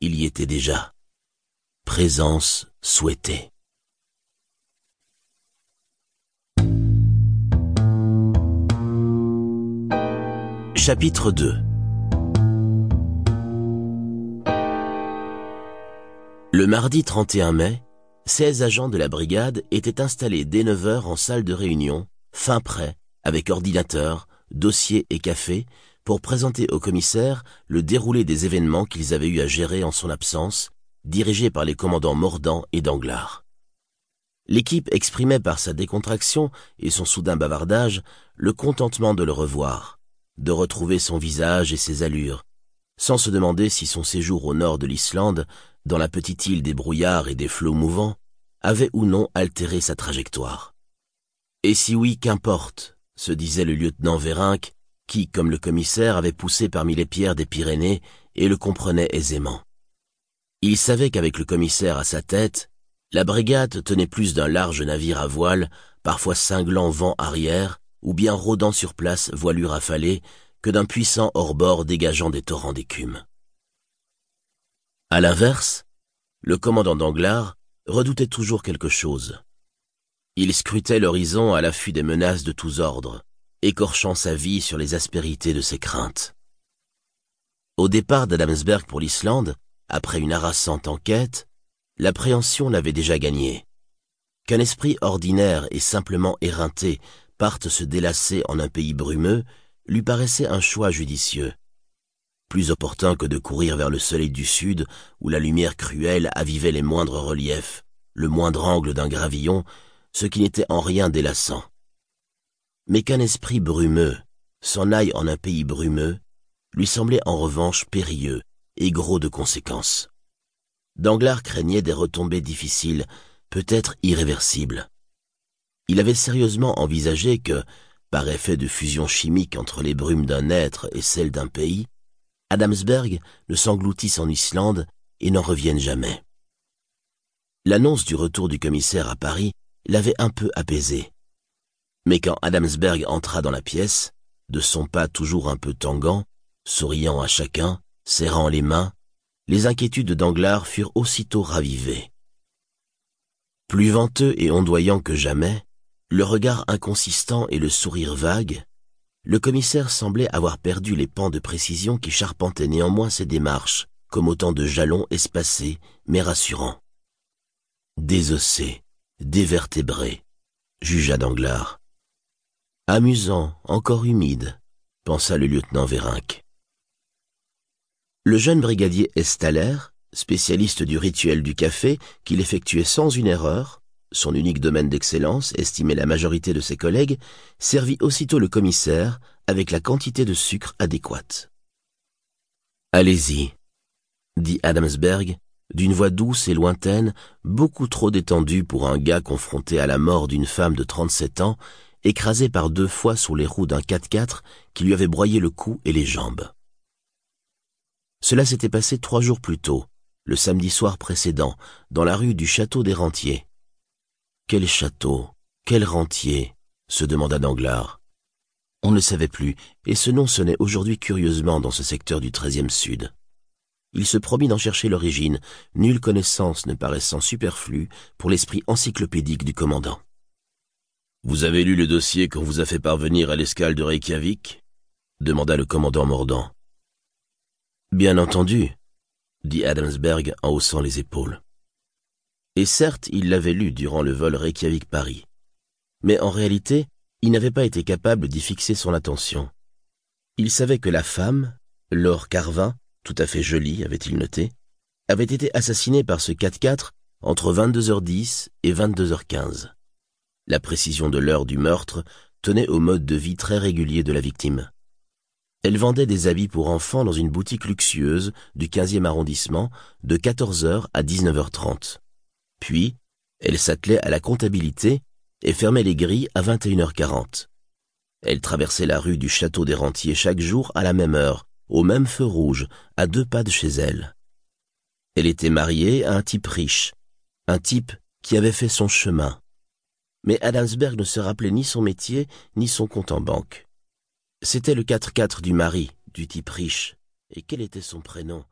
il y était déjà. Présence souhaitée. Chapitre 2 Le mardi 31 mai, 16 agents de la brigade étaient installés dès 9 heures en salle de réunion, fin prêt, avec ordinateur, dossier et café, pour présenter au commissaire le déroulé des événements qu'ils avaient eu à gérer en son absence, dirigé par les commandants Mordant et Danglars. L'équipe exprimait par sa décontraction et son soudain bavardage le contentement de le revoir, de retrouver son visage et ses allures, sans se demander si son séjour au nord de l'Islande, dans la petite île des brouillards et des flots mouvants, avait ou non altéré sa trajectoire. Et si oui, qu'importe, se disait le lieutenant Vérinck, qui, comme le commissaire, avait poussé parmi les pierres des Pyrénées et le comprenait aisément. Il savait qu'avec le commissaire à sa tête, la brigade tenait plus d'un large navire à voile, parfois cinglant vent arrière, ou bien rôdant sur place voilure affalée, que d'un puissant hors-bord dégageant des torrents d'écume. À l'inverse, le commandant Danglars redoutait toujours quelque chose. Il scrutait l'horizon à l'affût des menaces de tous ordres, écorchant sa vie sur les aspérités de ses craintes. Au départ d'Adamsberg pour l'Islande, après une harassante enquête, l'appréhension l'avait déjà gagné. Qu'un esprit ordinaire et simplement éreinté parte se délasser en un pays brumeux lui paraissait un choix judicieux. Plus opportun que de courir vers le soleil du sud où la lumière cruelle avivait les moindres reliefs, le moindre angle d'un gravillon, ce qui n'était en rien délassant mais qu'un esprit brumeux s'en aille en un pays brumeux lui semblait en revanche périlleux et gros de conséquences. Danglars craignait des retombées difficiles, peut-être irréversibles. Il avait sérieusement envisagé que, par effet de fusion chimique entre les brumes d'un être et celles d'un pays, Adamsberg ne s'engloutisse en Islande et n'en revienne jamais. L'annonce du retour du commissaire à Paris l'avait un peu apaisé. Mais quand Adamsberg entra dans la pièce, de son pas toujours un peu tangant, souriant à chacun, serrant les mains, les inquiétudes d'Anglard furent aussitôt ravivées. Plus venteux et ondoyant que jamais, le regard inconsistant et le sourire vague, le commissaire semblait avoir perdu les pans de précision qui charpentaient néanmoins ses démarches, comme autant de jalons espacés mais rassurants. Désossé, dévertébré, jugea Danglars. Amusant, encore humide, pensa le lieutenant Vérinck. Le jeune brigadier Estaller, spécialiste du rituel du café, qu'il effectuait sans une erreur, son unique domaine d'excellence, estimait la majorité de ses collègues, servit aussitôt le commissaire avec la quantité de sucre adéquate. Allez-y, dit Adamsberg, d'une voix douce et lointaine, beaucoup trop détendue pour un gars confronté à la mort d'une femme de trente-sept ans écrasé par deux fois sous les roues d'un 4x4 qui lui avait broyé le cou et les jambes. Cela s'était passé trois jours plus tôt, le samedi soir précédent, dans la rue du château des Rentiers. Quel château, quel rentier se demanda Danglars. On ne savait plus, et ce nom sonnait aujourd'hui curieusement dans ce secteur du treizième sud. Il se promit d'en chercher l'origine, nulle connaissance ne paraissant superflue pour l'esprit encyclopédique du commandant. Vous avez lu le dossier qu'on vous a fait parvenir à l'escale de Reykjavik demanda le commandant mordant. Bien entendu, dit Adamsberg en haussant les épaules. Et certes, il l'avait lu durant le vol Reykjavik-Paris. Mais en réalité, il n'avait pas été capable d'y fixer son attention. Il savait que la femme, Laure Carvin, tout à fait jolie, avait-il noté, avait été assassinée par ce 4-4 entre 22h10 et 22h15. La précision de l'heure du meurtre tenait au mode de vie très régulier de la victime. Elle vendait des habits pour enfants dans une boutique luxueuse du 15e arrondissement de 14h à 19h30. Puis, elle s'attelait à la comptabilité et fermait les grilles à 21h40. Elle traversait la rue du Château des Rentiers chaque jour à la même heure, au même feu rouge, à deux pas de chez elle. Elle était mariée à un type riche, un type qui avait fait son chemin, mais Adamsberg ne se rappelait ni son métier, ni son compte en banque. C'était le 4-4 du mari, du type riche. Et quel était son prénom?